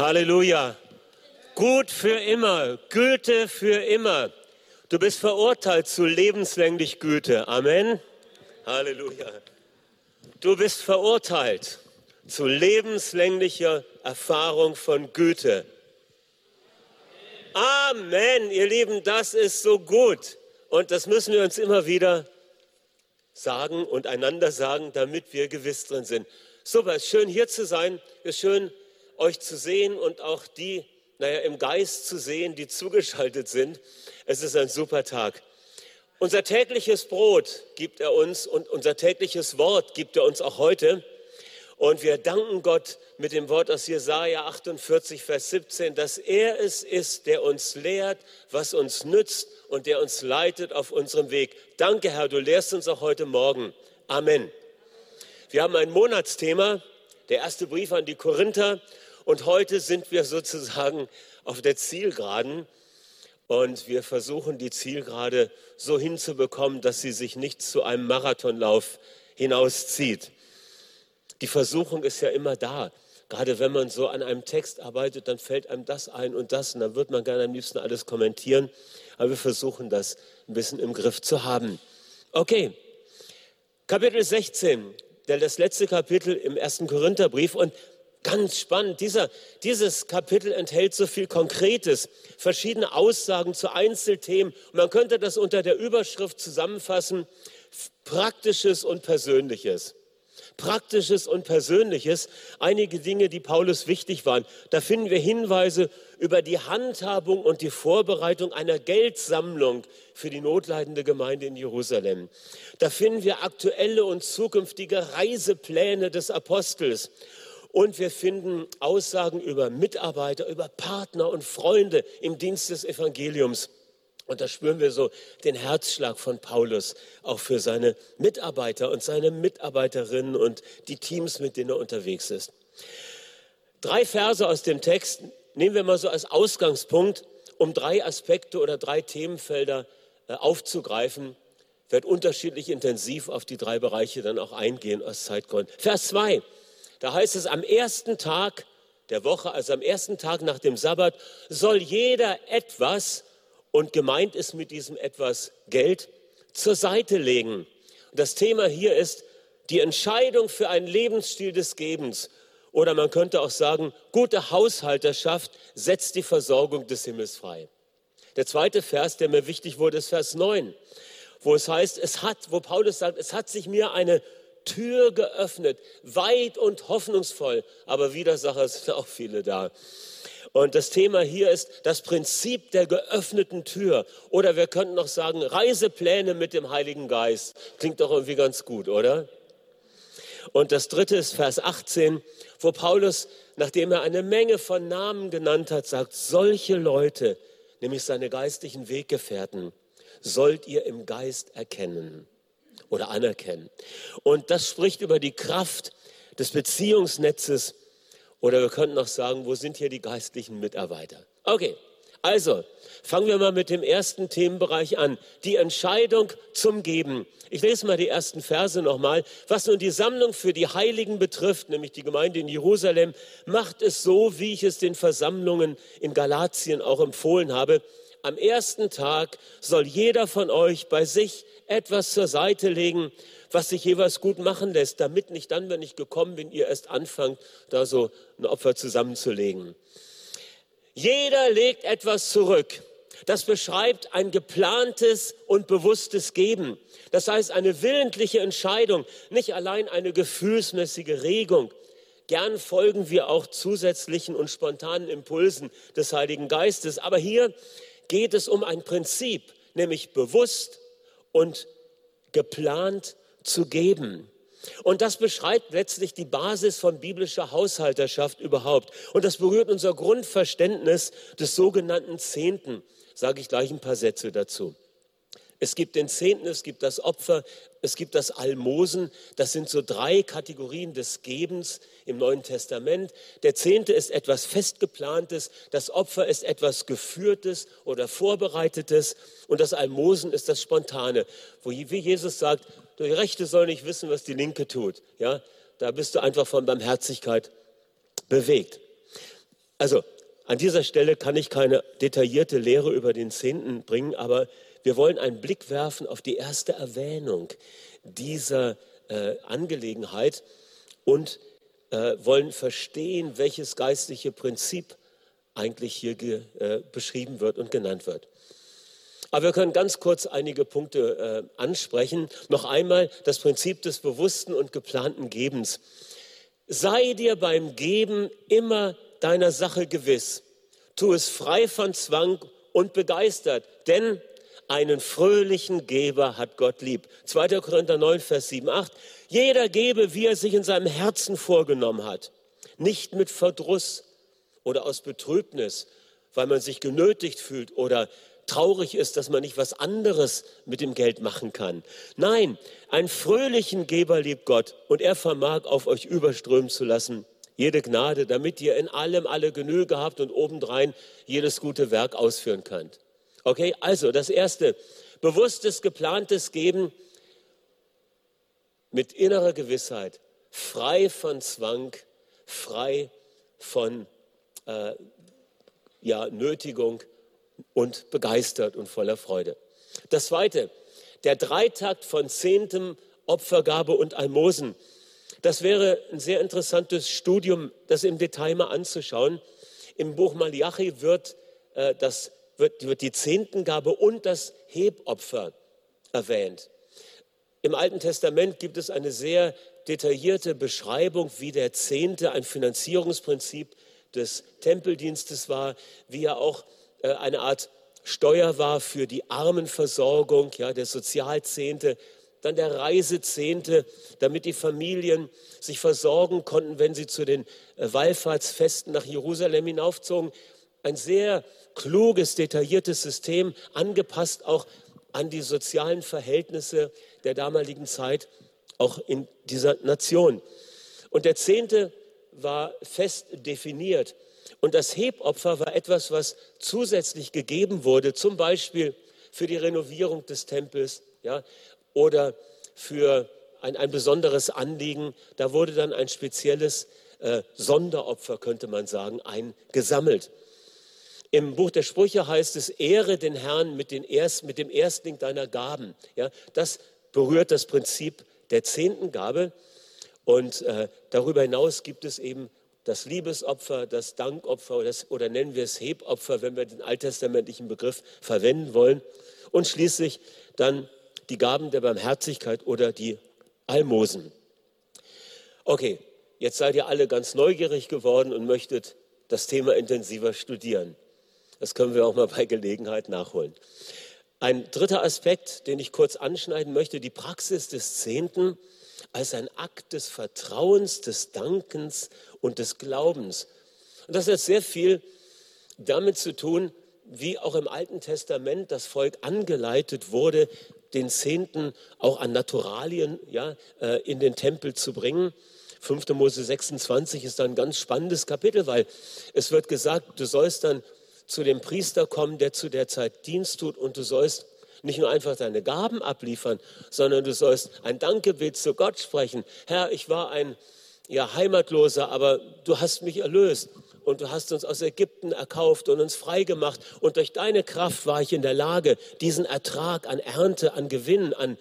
Halleluja. Gut für immer, Güte für immer. Du bist verurteilt zu lebenslänglich Güte. Amen. Halleluja. Du bist verurteilt zu lebenslänglicher Erfahrung von Güte. Amen, ihr Lieben, das ist so gut. Und das müssen wir uns immer wieder sagen und einander sagen, damit wir gewiss drin sind. Super, es ist schön hier zu sein, es ist schön euch zu sehen und auch die, naja, im Geist zu sehen, die zugeschaltet sind. Es ist ein super Tag. Unser tägliches Brot gibt er uns und unser tägliches Wort gibt er uns auch heute. Und wir danken Gott mit dem Wort aus Jesaja 48, Vers 17, dass er es ist, der uns lehrt, was uns nützt und der uns leitet auf unserem Weg. Danke, Herr, du lehrst uns auch heute Morgen. Amen. Wir haben ein Monatsthema, der erste Brief an die Korinther. Und heute sind wir sozusagen auf der Zielgeraden. Und wir versuchen, die Zielgerade so hinzubekommen, dass sie sich nicht zu einem Marathonlauf hinauszieht. Die Versuchung ist ja immer da. Gerade wenn man so an einem Text arbeitet, dann fällt einem das ein und das und dann wird man gerne am liebsten alles kommentieren. Aber wir versuchen das ein bisschen im Griff zu haben. Okay, Kapitel 16, das letzte Kapitel im ersten Korintherbrief und Ganz spannend. Dieser, dieses Kapitel enthält so viel Konkretes, verschiedene Aussagen zu Einzelthemen. Und man könnte das unter der Überschrift zusammenfassen, Praktisches und Persönliches. Praktisches und Persönliches, einige Dinge, die Paulus wichtig waren. Da finden wir Hinweise über die Handhabung und die Vorbereitung einer Geldsammlung für die notleidende Gemeinde in Jerusalem. Da finden wir aktuelle und zukünftige Reisepläne des Apostels. Und wir finden Aussagen über Mitarbeiter, über Partner und Freunde im Dienst des Evangeliums. Und da spüren wir so den Herzschlag von Paulus auch für seine Mitarbeiter und seine Mitarbeiterinnen und die Teams, mit denen er unterwegs ist. Drei Verse aus dem Text nehmen wir mal so als Ausgangspunkt, um drei Aspekte oder drei Themenfelder äh, aufzugreifen. Ich werde unterschiedlich intensiv auf die drei Bereiche dann auch eingehen aus Zeitgründen. Vers 2, da heißt es, am ersten Tag der Woche, also am ersten Tag nach dem Sabbat, soll jeder etwas und gemeint ist mit diesem etwas Geld, zur Seite legen. Das Thema hier ist die Entscheidung für einen Lebensstil des Gebens. Oder man könnte auch sagen, gute Haushalterschaft setzt die Versorgung des Himmels frei. Der zweite Vers, der mir wichtig wurde, ist Vers 9, wo es heißt, es hat, wo Paulus sagt, es hat sich mir eine Tür geöffnet, weit und hoffnungsvoll, aber Widersacher sind auch viele da. Und das Thema hier ist das Prinzip der geöffneten Tür. Oder wir könnten noch sagen, Reisepläne mit dem Heiligen Geist. Klingt doch irgendwie ganz gut, oder? Und das dritte ist Vers 18, wo Paulus, nachdem er eine Menge von Namen genannt hat, sagt, solche Leute, nämlich seine geistlichen Weggefährten, sollt ihr im Geist erkennen oder anerkennen. Und das spricht über die Kraft des Beziehungsnetzes oder wir könnten auch sagen, wo sind hier die geistlichen Mitarbeiter? Okay, also fangen wir mal mit dem ersten Themenbereich an. Die Entscheidung zum Geben. Ich lese mal die ersten Verse nochmal. Was nun die Sammlung für die Heiligen betrifft, nämlich die Gemeinde in Jerusalem, macht es so, wie ich es den Versammlungen in Galatien auch empfohlen habe. Am ersten Tag soll jeder von euch bei sich etwas zur Seite legen, was sich jeweils gut machen lässt, damit nicht dann, wenn ich gekommen bin, ihr erst anfangt, da so ein Opfer zusammenzulegen. Jeder legt etwas zurück. Das beschreibt ein geplantes und bewusstes Geben. Das heißt eine willentliche Entscheidung, nicht allein eine gefühlsmäßige Regung. Gern folgen wir auch zusätzlichen und spontanen Impulsen des Heiligen Geistes. Aber hier geht es um ein Prinzip, nämlich bewusst und geplant zu geben. Und das beschreibt letztlich die Basis von biblischer Haushalterschaft überhaupt. Und das berührt unser Grundverständnis des sogenannten Zehnten. Sage ich gleich ein paar Sätze dazu. Es gibt den Zehnten, es gibt das Opfer, es gibt das Almosen. Das sind so drei Kategorien des Gebens im Neuen Testament. Der Zehnte ist etwas Festgeplantes, das Opfer ist etwas Geführtes oder Vorbereitetes und das Almosen ist das Spontane, wo wie Jesus sagt, die Rechte soll nicht wissen, was die Linke tut. Ja, da bist du einfach von Barmherzigkeit bewegt. Also an dieser Stelle kann ich keine detaillierte Lehre über den Zehnten bringen, aber wir wollen einen Blick werfen auf die erste Erwähnung dieser äh, Angelegenheit und äh, wollen verstehen, welches geistliche Prinzip eigentlich hier ge, äh, beschrieben wird und genannt wird. Aber wir können ganz kurz einige Punkte äh, ansprechen. Noch einmal das Prinzip des bewussten und geplanten Gebens. Sei dir beim Geben immer deiner Sache gewiss. Tu es frei von Zwang und begeistert, denn einen fröhlichen Geber hat Gott lieb. 2. Korinther 9, Vers 7, 8. Jeder gebe, wie er sich in seinem Herzen vorgenommen hat. Nicht mit Verdruss oder aus Betrübnis, weil man sich genötigt fühlt oder traurig ist, dass man nicht was anderes mit dem Geld machen kann. Nein, einen fröhlichen Geber liebt Gott und er vermag auf euch überströmen zu lassen jede Gnade, damit ihr in allem alle Genüge habt und obendrein jedes gute Werk ausführen könnt. Okay, also das erste, bewusstes, geplantes Geben mit innerer Gewissheit, frei von Zwang, frei von äh, ja, Nötigung und begeistert und voller Freude. Das zweite, der Dreitakt von Zehntem, Opfergabe und Almosen das wäre ein sehr interessantes Studium, das im Detail mal anzuschauen. Im Buch Malachi wird, äh, das, wird, wird die Zehntengabe und das Hebopfer erwähnt. Im Alten Testament gibt es eine sehr detaillierte Beschreibung, wie der Zehnte ein Finanzierungsprinzip des Tempeldienstes war, wie er auch äh, eine Art Steuer war für die Armenversorgung, ja, der Sozialzehnte dann der Reisezehnte, damit die Familien sich versorgen konnten, wenn sie zu den äh, Wallfahrtsfesten nach Jerusalem hinaufzogen. Ein sehr kluges, detailliertes System, angepasst auch an die sozialen Verhältnisse der damaligen Zeit, auch in dieser Nation. Und der Zehnte war fest definiert. Und das Hebopfer war etwas, was zusätzlich gegeben wurde, zum Beispiel für die Renovierung des Tempels, ja, oder für ein, ein besonderes Anliegen. Da wurde dann ein spezielles äh, Sonderopfer, könnte man sagen, eingesammelt. Im Buch der Sprüche heißt es, ehre den Herrn mit, den Erst, mit dem Erstling deiner Gaben. Ja, das berührt das Prinzip der Zehntengabe. Und äh, darüber hinaus gibt es eben das Liebesopfer, das Dankopfer oder, das, oder nennen wir es Hebopfer, wenn wir den alttestamentlichen Begriff verwenden wollen. Und schließlich dann die Gaben der Barmherzigkeit oder die Almosen. Okay, jetzt seid ihr alle ganz neugierig geworden und möchtet das Thema intensiver studieren. Das können wir auch mal bei Gelegenheit nachholen. Ein dritter Aspekt, den ich kurz anschneiden möchte, die Praxis des Zehnten als ein Akt des Vertrauens, des Dankens und des Glaubens. Und das hat sehr viel damit zu tun, wie auch im Alten Testament das Volk angeleitet wurde, den Zehnten auch an Naturalien ja, äh, in den Tempel zu bringen. 5. Mose 26 ist ein ganz spannendes Kapitel, weil es wird gesagt, du sollst dann zu dem Priester kommen, der zu der Zeit Dienst tut und du sollst nicht nur einfach deine Gaben abliefern, sondern du sollst ein Dankgebet zu Gott sprechen. Herr, ich war ein ja, Heimatloser, aber du hast mich erlöst und du hast uns aus Ägypten erkauft und uns freigemacht. Und durch deine Kraft war ich in der Lage, diesen Ertrag an Ernte, an Gewinn, an,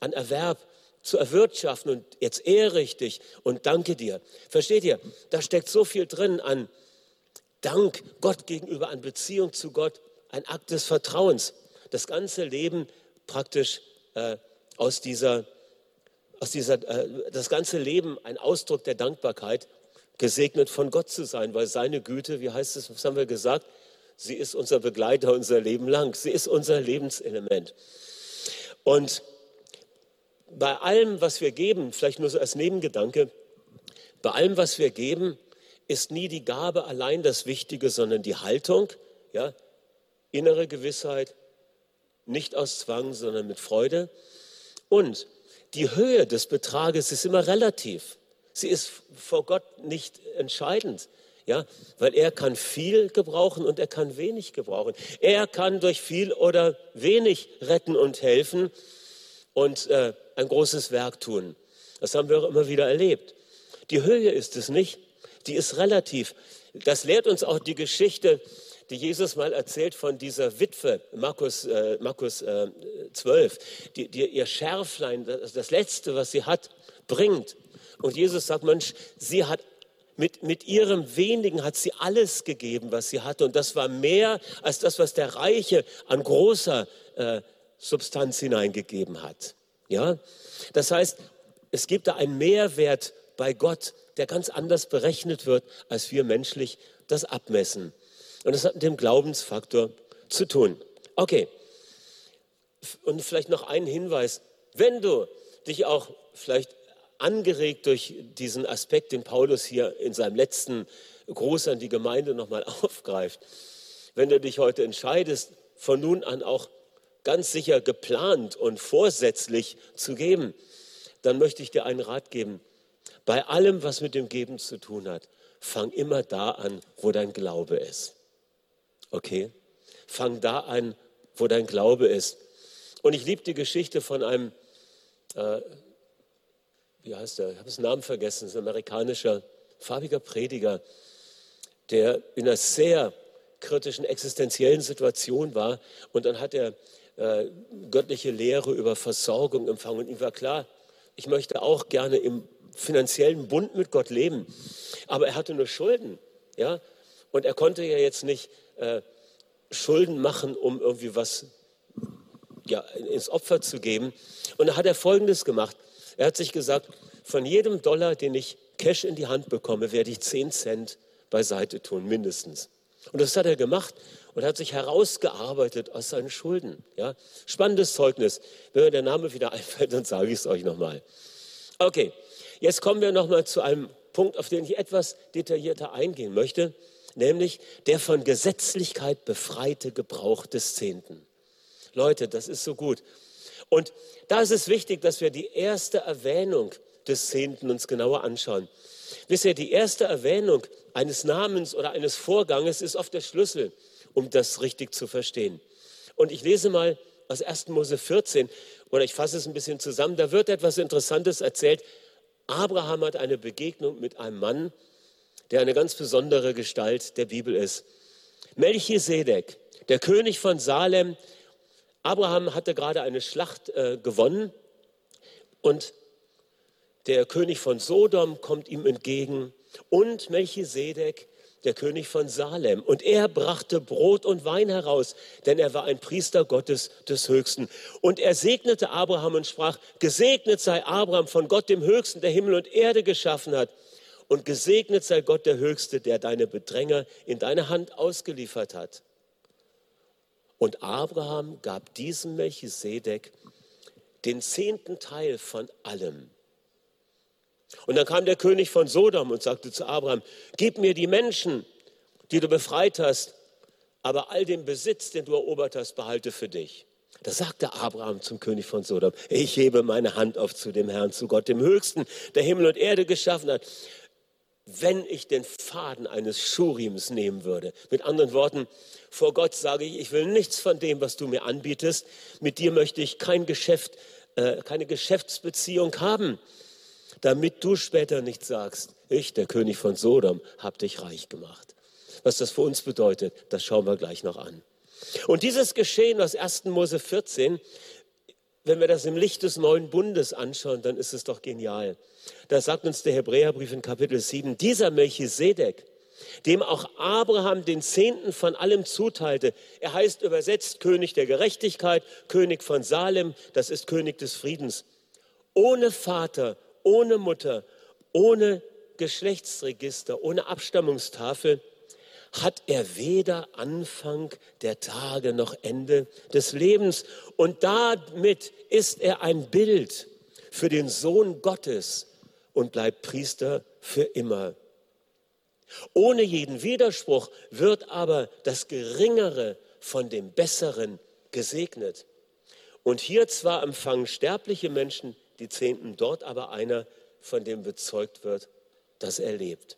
an Erwerb zu erwirtschaften. Und jetzt ehre ich dich und danke dir. Versteht ihr? Da steckt so viel drin an Dank Gott gegenüber, an Beziehung zu Gott, ein Akt des Vertrauens. Das ganze Leben praktisch äh, aus dieser, aus dieser äh, das ganze Leben ein Ausdruck der Dankbarkeit gesegnet von Gott zu sein, weil seine Güte, wie heißt es, was haben wir gesagt? Sie ist unser Begleiter unser Leben lang. Sie ist unser Lebenselement. Und bei allem, was wir geben, vielleicht nur so als Nebengedanke, bei allem, was wir geben, ist nie die Gabe allein das Wichtige, sondern die Haltung, ja, innere Gewissheit, nicht aus Zwang, sondern mit Freude. Und die Höhe des Betrages ist immer relativ. Sie ist vor Gott nicht entscheidend. Ja, weil er kann viel gebrauchen und er kann wenig gebrauchen. Er kann durch viel oder wenig retten und helfen und äh, ein großes Werk tun. Das haben wir auch immer wieder erlebt. Die Höhe ist es nicht, die ist relativ. Das lehrt uns auch die Geschichte, die Jesus mal erzählt von dieser Witwe, Markus, äh, Markus äh, 12, die, die ihr Schärflein, das, das Letzte, was sie hat, bringt. Und Jesus sagt, Mensch, sie hat mit, mit ihrem wenigen hat sie alles gegeben, was sie hatte. Und das war mehr als das, was der Reiche an großer äh, Substanz hineingegeben hat. Ja? Das heißt, es gibt da einen Mehrwert bei Gott, der ganz anders berechnet wird, als wir menschlich das abmessen. Und das hat mit dem Glaubensfaktor zu tun. Okay. Und vielleicht noch einen Hinweis. Wenn du dich auch vielleicht angeregt durch diesen Aspekt, den Paulus hier in seinem letzten Gruß an die Gemeinde nochmal aufgreift. Wenn du dich heute entscheidest, von nun an auch ganz sicher geplant und vorsätzlich zu geben, dann möchte ich dir einen Rat geben. Bei allem, was mit dem Geben zu tun hat, fang immer da an, wo dein Glaube ist. Okay? Fang da an, wo dein Glaube ist. Und ich liebe die Geschichte von einem äh, wie heißt er, ich habe den Namen vergessen, ist ein amerikanischer, farbiger Prediger, der in einer sehr kritischen existenziellen Situation war. Und dann hat er äh, göttliche Lehre über Versorgung empfangen. Und ihm war klar, ich möchte auch gerne im finanziellen Bund mit Gott leben. Aber er hatte nur Schulden. Ja? Und er konnte ja jetzt nicht äh, Schulden machen, um irgendwie was ja, ins Opfer zu geben. Und da hat er Folgendes gemacht. Er hat sich gesagt, von jedem Dollar, den ich Cash in die Hand bekomme, werde ich 10 Cent beiseite tun, mindestens. Und das hat er gemacht und hat sich herausgearbeitet aus seinen Schulden. Ja? Spannendes Zeugnis. Wenn mir der Name wieder einfällt, dann sage ich es euch nochmal. Okay, jetzt kommen wir nochmal zu einem Punkt, auf den ich etwas detaillierter eingehen möchte, nämlich der von Gesetzlichkeit befreite Gebrauch des Zehnten. Leute, das ist so gut. Und da ist es wichtig, dass wir die erste Erwähnung des Zehnten uns genauer anschauen. Wisst ihr, die erste Erwähnung eines Namens oder eines Vorganges ist oft der Schlüssel, um das richtig zu verstehen. Und ich lese mal aus 1. Mose 14 oder ich fasse es ein bisschen zusammen. Da wird etwas Interessantes erzählt. Abraham hat eine Begegnung mit einem Mann, der eine ganz besondere Gestalt der Bibel ist. Melchisedek, der König von Salem, Abraham hatte gerade eine Schlacht äh, gewonnen und der König von Sodom kommt ihm entgegen und Melchisedek, der König von Salem. Und er brachte Brot und Wein heraus, denn er war ein Priester Gottes des Höchsten. Und er segnete Abraham und sprach, gesegnet sei Abraham von Gott dem Höchsten, der Himmel und Erde geschaffen hat. Und gesegnet sei Gott der Höchste, der deine Bedränger in deine Hand ausgeliefert hat. Und Abraham gab diesem Melchisedek den zehnten Teil von allem. Und dann kam der König von Sodom und sagte zu Abraham, gib mir die Menschen, die du befreit hast, aber all den Besitz, den du erobert hast, behalte für dich. Da sagte Abraham zum König von Sodom, ich hebe meine Hand auf zu dem Herrn, zu Gott, dem Höchsten, der Himmel und Erde geschaffen hat. Wenn ich den Faden eines Schurims nehmen würde, mit anderen Worten, vor Gott sage ich, ich will nichts von dem, was du mir anbietest. Mit dir möchte ich kein Geschäft, äh, keine Geschäftsbeziehung haben, damit du später nicht sagst, ich, der König von Sodom, habe dich reich gemacht. Was das für uns bedeutet, das schauen wir gleich noch an. Und dieses Geschehen aus 1. Mose 14, wenn wir das im Licht des neuen Bundes anschauen, dann ist es doch genial. Da sagt uns der Hebräerbrief in Kapitel 7, dieser Melchisedek, dem auch Abraham den Zehnten von allem zuteilte. Er heißt übersetzt König der Gerechtigkeit, König von Salem, das ist König des Friedens. Ohne Vater, ohne Mutter, ohne Geschlechtsregister, ohne Abstammungstafel hat er weder Anfang der Tage noch Ende des Lebens. Und damit ist er ein Bild für den Sohn Gottes und bleibt Priester für immer. Ohne jeden Widerspruch wird aber das Geringere von dem Besseren gesegnet. Und hier zwar empfangen sterbliche Menschen die Zehnten, dort aber einer, von dem bezeugt wird, dass er lebt.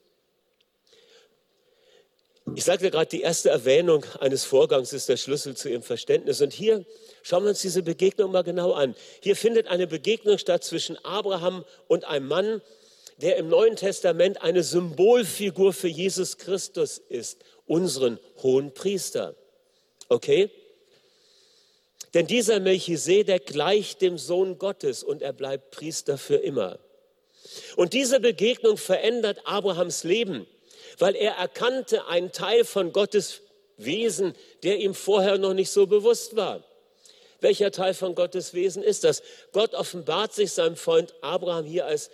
Ich sagte gerade, die erste Erwähnung eines Vorgangs ist der Schlüssel zu ihrem Verständnis. Und hier schauen wir uns diese Begegnung mal genau an. Hier findet eine Begegnung statt zwischen Abraham und einem Mann, der im Neuen Testament eine Symbolfigur für Jesus Christus ist, unseren hohen Priester. Okay? Denn dieser Melchisedek gleicht dem Sohn Gottes und er bleibt Priester für immer. Und diese Begegnung verändert Abrahams Leben, weil er erkannte einen Teil von Gottes Wesen, der ihm vorher noch nicht so bewusst war. Welcher Teil von Gottes Wesen ist das? Gott offenbart sich seinem Freund Abraham hier als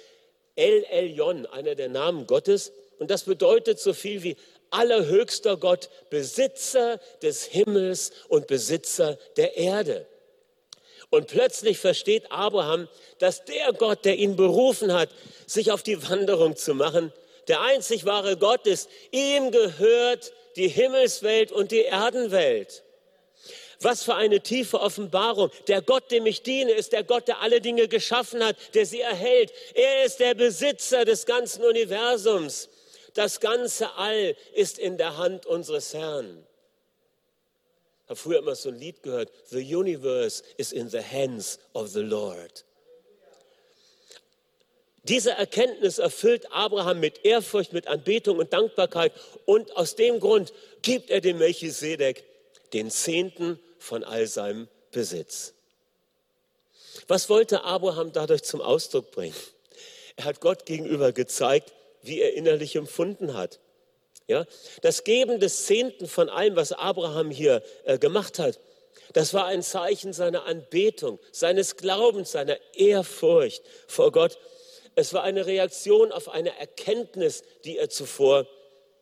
El Elyon, einer der Namen Gottes. Und das bedeutet so viel wie allerhöchster Gott, Besitzer des Himmels und Besitzer der Erde. Und plötzlich versteht Abraham, dass der Gott, der ihn berufen hat, sich auf die Wanderung zu machen, der einzig wahre Gott ist. Ihm gehört die Himmelswelt und die Erdenwelt. Was für eine tiefe Offenbarung. Der Gott, dem ich diene, ist der Gott, der alle Dinge geschaffen hat, der sie erhält. Er ist der Besitzer des ganzen Universums. Das ganze All ist in der Hand unseres Herrn. Ich habe früher immer so ein Lied gehört, The universe is in the hands of the Lord. Diese Erkenntnis erfüllt Abraham mit Ehrfurcht, mit Anbetung und Dankbarkeit und aus dem Grund gibt er dem Melchisedek den Zehnten von all seinem Besitz. Was wollte Abraham dadurch zum Ausdruck bringen? Er hat Gott gegenüber gezeigt, wie er innerlich empfunden hat. Ja, das Geben des Zehnten von allem, was Abraham hier äh, gemacht hat, das war ein Zeichen seiner Anbetung, seines Glaubens, seiner Ehrfurcht vor Gott. Es war eine Reaktion auf eine Erkenntnis, die er zuvor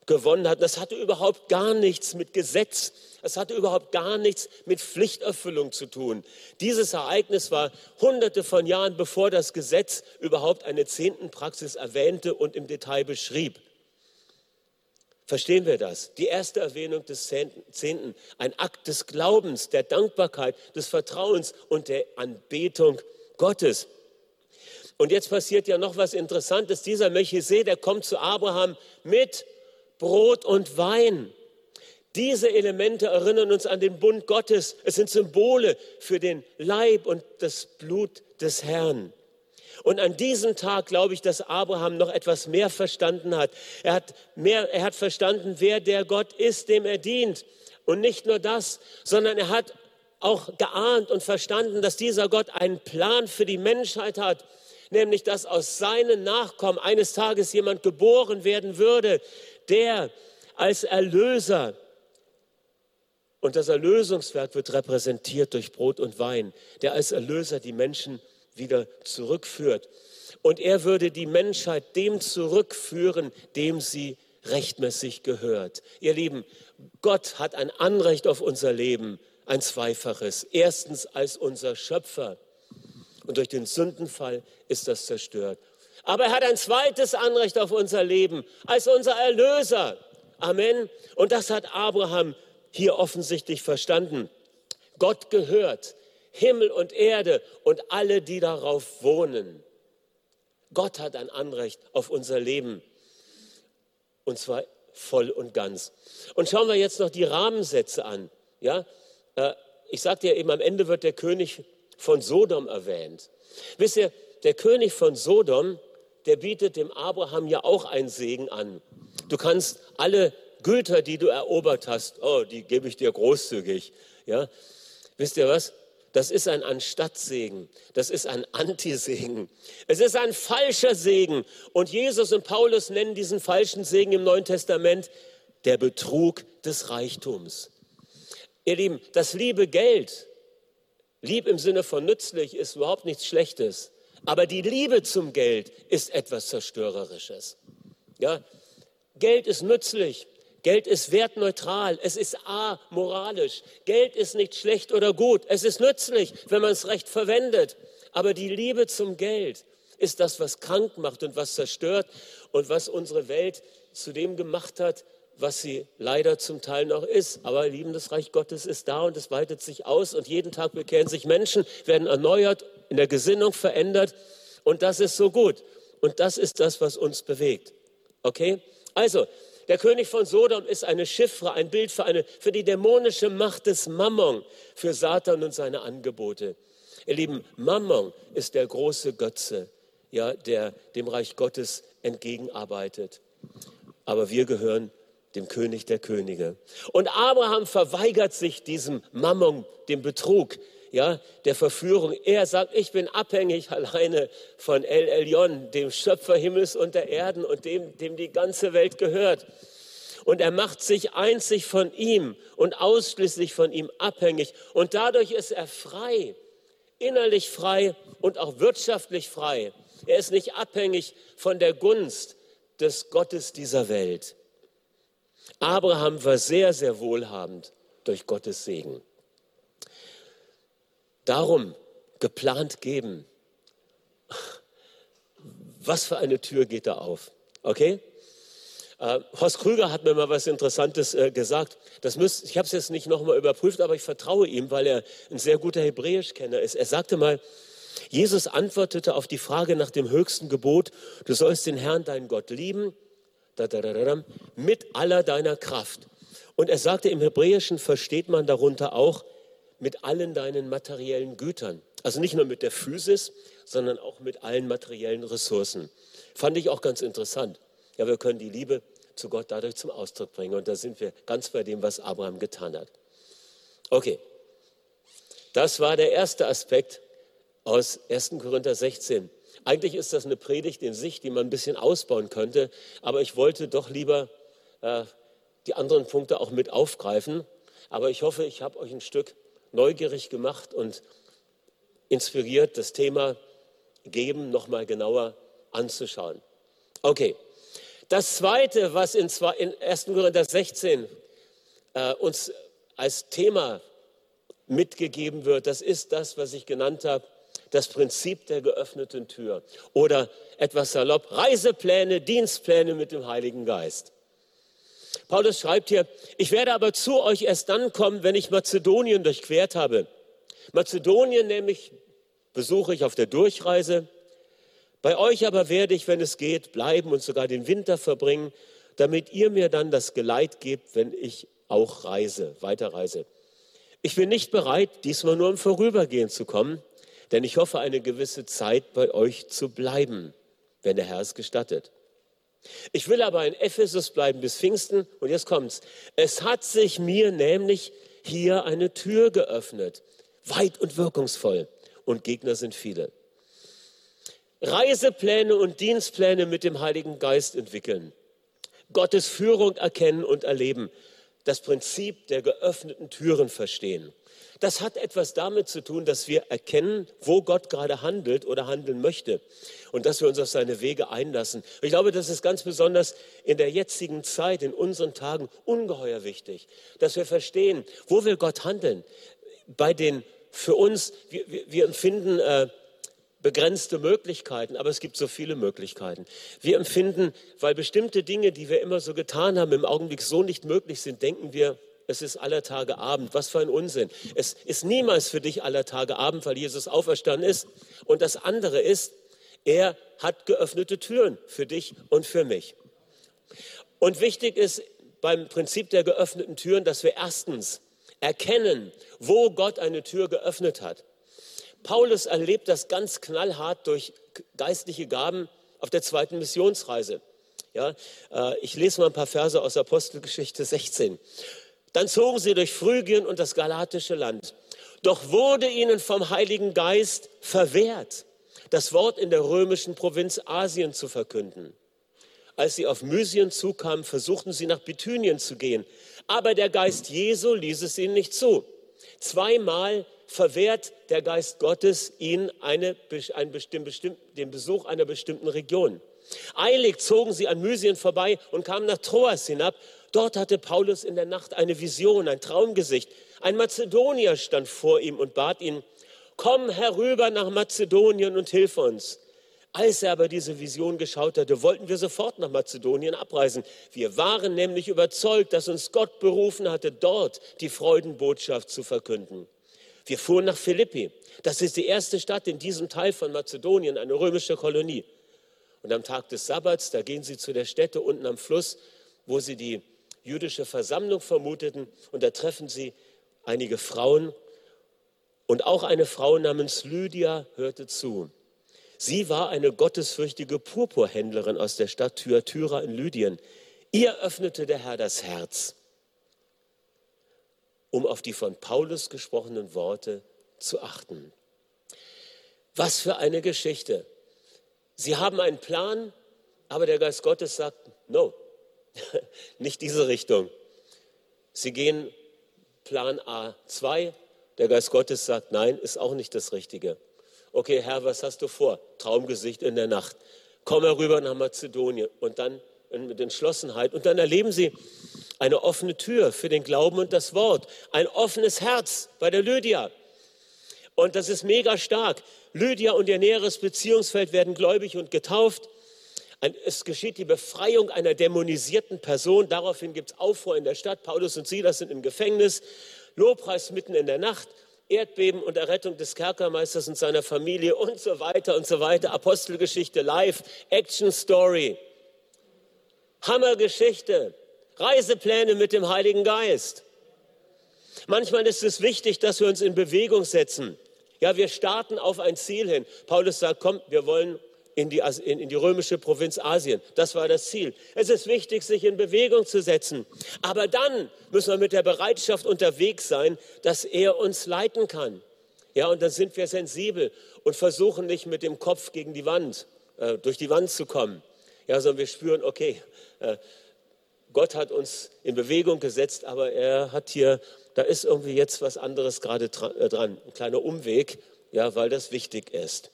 gewonnen hat. Das hatte überhaupt gar nichts mit Gesetz, es hatte überhaupt gar nichts mit Pflichterfüllung zu tun. Dieses Ereignis war hunderte von Jahren, bevor das Gesetz überhaupt eine Zehntenpraxis erwähnte und im Detail beschrieb. Verstehen wir das? Die erste Erwähnung des Zehnten, ein Akt des Glaubens, der Dankbarkeit, des Vertrauens und der Anbetung Gottes. Und jetzt passiert ja noch was Interessantes. Dieser Melchisedek kommt zu Abraham mit Brot und Wein. Diese Elemente erinnern uns an den Bund Gottes. Es sind Symbole für den Leib und das Blut des Herrn. Und an diesem Tag glaube ich, dass Abraham noch etwas mehr verstanden hat. Er hat, mehr, er hat verstanden, wer der Gott ist, dem er dient. Und nicht nur das, sondern er hat auch geahnt und verstanden, dass dieser Gott einen Plan für die Menschheit hat, nämlich dass aus seinen Nachkommen eines Tages jemand geboren werden würde, der als Erlöser und das Erlösungswerk wird repräsentiert durch Brot und Wein, der als Erlöser die Menschen wieder zurückführt. Und er würde die Menschheit dem zurückführen, dem sie rechtmäßig gehört. Ihr Lieben, Gott hat ein Anrecht auf unser Leben, ein zweifaches. Erstens als unser Schöpfer. Und durch den Sündenfall ist das zerstört. Aber er hat ein zweites Anrecht auf unser Leben als unser Erlöser. Amen. Und das hat Abraham hier offensichtlich verstanden. Gott gehört Himmel und Erde und alle, die darauf wohnen. Gott hat ein Anrecht auf unser Leben. Und zwar voll und ganz. Und schauen wir jetzt noch die Rahmensätze an. Ja, äh, ich sagte ja eben, am Ende wird der König von Sodom erwähnt. Wisst ihr, der König von Sodom der bietet dem Abraham ja auch einen Segen an. Du kannst alle Güter, die du erobert hast, oh, die gebe ich dir großzügig. Ja, wisst ihr was? Das ist ein Anstattsegen. Das ist ein Antisegen. Es ist ein falscher Segen. Und Jesus und Paulus nennen diesen falschen Segen im Neuen Testament der Betrug des Reichtums. Ihr Lieben, das liebe Geld, lieb im Sinne von nützlich, ist überhaupt nichts Schlechtes. Aber die Liebe zum Geld ist etwas Zerstörerisches. Ja? Geld ist nützlich. Geld ist wertneutral. Es ist amoralisch. Geld ist nicht schlecht oder gut. Es ist nützlich, wenn man es recht verwendet. Aber die Liebe zum Geld ist das, was krank macht und was zerstört und was unsere Welt zu dem gemacht hat, was sie leider zum Teil noch ist. Aber lieben, das Reich Gottes ist da und es weitet sich aus und jeden Tag bekehren sich Menschen, werden erneuert, in der Gesinnung verändert und das ist so gut. Und das ist das, was uns bewegt. Okay? Also, der König von Sodom ist eine Chiffre, ein Bild für, eine, für die dämonische Macht des Mammon, für Satan und seine Angebote. Ihr Lieben, Mammon ist der große Götze, ja, der dem Reich Gottes entgegenarbeitet. Aber wir gehören dem König der Könige. Und Abraham verweigert sich diesem Mammon, dem Betrug, ja, der Verführung. Er sagt, ich bin abhängig alleine von El Elyon, dem Schöpfer Himmels und der Erden und dem, dem die ganze Welt gehört. Und er macht sich einzig von ihm und ausschließlich von ihm abhängig. Und dadurch ist er frei, innerlich frei und auch wirtschaftlich frei. Er ist nicht abhängig von der Gunst des Gottes dieser Welt. Abraham war sehr, sehr wohlhabend durch Gottes Segen. Darum geplant geben. Was für eine Tür geht da auf? Okay? Äh, Horst Krüger hat mir mal was Interessantes äh, gesagt. Das müsst, ich habe es jetzt nicht nochmal überprüft, aber ich vertraue ihm, weil er ein sehr guter Hebräischkenner ist. Er sagte mal, Jesus antwortete auf die Frage nach dem höchsten Gebot, du sollst den Herrn, deinen Gott lieben, mit aller deiner Kraft. Und er sagte, im Hebräischen versteht man darunter auch mit allen deinen materiellen Gütern. Also nicht nur mit der Physis, sondern auch mit allen materiellen Ressourcen. Fand ich auch ganz interessant. Ja, wir können die Liebe zu Gott dadurch zum Ausdruck bringen. Und da sind wir ganz bei dem, was Abraham getan hat. Okay, das war der erste Aspekt aus 1. Korinther 16. Eigentlich ist das eine Predigt in sich, die man ein bisschen ausbauen könnte, aber ich wollte doch lieber äh, die anderen Punkte auch mit aufgreifen. Aber ich hoffe, ich habe euch ein Stück neugierig gemacht und inspiriert, das Thema Geben noch mal genauer anzuschauen. Okay, das Zweite, was in 1. Korinther 16 äh, uns als Thema mitgegeben wird, das ist das, was ich genannt habe, das Prinzip der geöffneten Tür oder etwas salopp Reisepläne, Dienstpläne mit dem Heiligen Geist. Paulus schreibt hier, ich werde aber zu euch erst dann kommen, wenn ich Mazedonien durchquert habe. Mazedonien nämlich besuche ich auf der Durchreise. Bei euch aber werde ich, wenn es geht, bleiben und sogar den Winter verbringen, damit ihr mir dann das Geleit gebt, wenn ich auch reise, weiterreise. Ich bin nicht bereit, diesmal nur im Vorübergehen zu kommen, denn ich hoffe, eine gewisse Zeit bei euch zu bleiben, wenn der Herr es gestattet. Ich will aber in Ephesus bleiben bis Pfingsten und jetzt kommt's. Es hat sich mir nämlich hier eine Tür geöffnet, weit und wirkungsvoll und Gegner sind viele. Reisepläne und Dienstpläne mit dem Heiligen Geist entwickeln, Gottes Führung erkennen und erleben, das Prinzip der geöffneten Türen verstehen. Das hat etwas damit zu tun, dass wir erkennen, wo Gott gerade handelt oder handeln möchte und dass wir uns auf seine Wege einlassen. Ich glaube, das ist ganz besonders in der jetzigen Zeit, in unseren Tagen ungeheuer wichtig, dass wir verstehen, wo will Gott handeln. Bei den für uns, wir, wir, empfinden äh, begrenzte Möglichkeiten, aber es gibt so viele Möglichkeiten. Wir empfinden, weil bestimmte Dinge, die wir immer so getan haben, im Augenblick so nicht möglich sind, denken wir, es ist aller Tage Abend. Was für ein Unsinn. Es ist niemals für dich aller Tage Abend, weil Jesus auferstanden ist. Und das andere ist, er hat geöffnete Türen für dich und für mich. Und wichtig ist beim Prinzip der geöffneten Türen, dass wir erstens erkennen, wo Gott eine Tür geöffnet hat. Paulus erlebt das ganz knallhart durch geistliche Gaben auf der zweiten Missionsreise. Ja, äh, ich lese mal ein paar Verse aus Apostelgeschichte 16. Dann zogen sie durch Phrygien und das galatische Land. Doch wurde ihnen vom Heiligen Geist verwehrt, das Wort in der römischen Provinz Asien zu verkünden. Als sie auf Mysien zukamen, versuchten sie nach Bithynien zu gehen. Aber der Geist Jesu ließ es ihnen nicht zu. Zweimal verwehrt der Geist Gottes ihnen eine, ein bestimm, den Besuch einer bestimmten Region. Eilig zogen sie an Mysien vorbei und kamen nach Troas hinab. Dort hatte Paulus in der Nacht eine Vision, ein Traumgesicht. Ein Mazedonier stand vor ihm und bat ihn, komm herüber nach Mazedonien und hilf uns. Als er aber diese Vision geschaut hatte, wollten wir sofort nach Mazedonien abreisen. Wir waren nämlich überzeugt, dass uns Gott berufen hatte, dort die Freudenbotschaft zu verkünden. Wir fuhren nach Philippi. Das ist die erste Stadt in diesem Teil von Mazedonien, eine römische Kolonie. Und am Tag des Sabbats, da gehen sie zu der Stätte unten am Fluss, wo sie die jüdische Versammlung vermuteten. Und da treffen sie einige Frauen. Und auch eine Frau namens Lydia hörte zu. Sie war eine gottesfürchtige Purpurhändlerin aus der Stadt Thyatira in Lydien. Ihr öffnete der Herr das Herz, um auf die von Paulus gesprochenen Worte zu achten. Was für eine Geschichte. Sie haben einen Plan, aber der Geist Gottes sagt, no, nicht diese Richtung. Sie gehen Plan A2, der Geist Gottes sagt, nein, ist auch nicht das Richtige. Okay, Herr, was hast du vor? Traumgesicht in der Nacht. Komm herüber nach Mazedonien und dann mit Entschlossenheit. Und dann erleben sie eine offene Tür für den Glauben und das Wort. Ein offenes Herz bei der Lydia. Und das ist mega stark. Lydia und ihr näheres Beziehungsfeld werden gläubig und getauft. Es geschieht die Befreiung einer dämonisierten Person. Daraufhin gibt es Aufruhr in der Stadt. Paulus und Silas sind im Gefängnis. Lobpreis mitten in der Nacht. Erdbeben und Errettung des Kerkermeisters und seiner Familie und so weiter und so weiter. Apostelgeschichte live, Action Story. Hammergeschichte. Reisepläne mit dem Heiligen Geist. Manchmal ist es wichtig, dass wir uns in Bewegung setzen. Ja, wir starten auf ein Ziel hin. Paulus sagt, komm, wir wollen in die, in die römische Provinz Asien. Das war das Ziel. Es ist wichtig, sich in Bewegung zu setzen. Aber dann müssen wir mit der Bereitschaft unterwegs sein, dass er uns leiten kann. Ja, und dann sind wir sensibel und versuchen nicht mit dem Kopf gegen die Wand, äh, durch die Wand zu kommen. Ja, sondern wir spüren, okay, äh, Gott hat uns in Bewegung gesetzt, aber er hat hier, da ist irgendwie jetzt was anderes gerade äh, dran, ein kleiner Umweg, ja, weil das wichtig ist.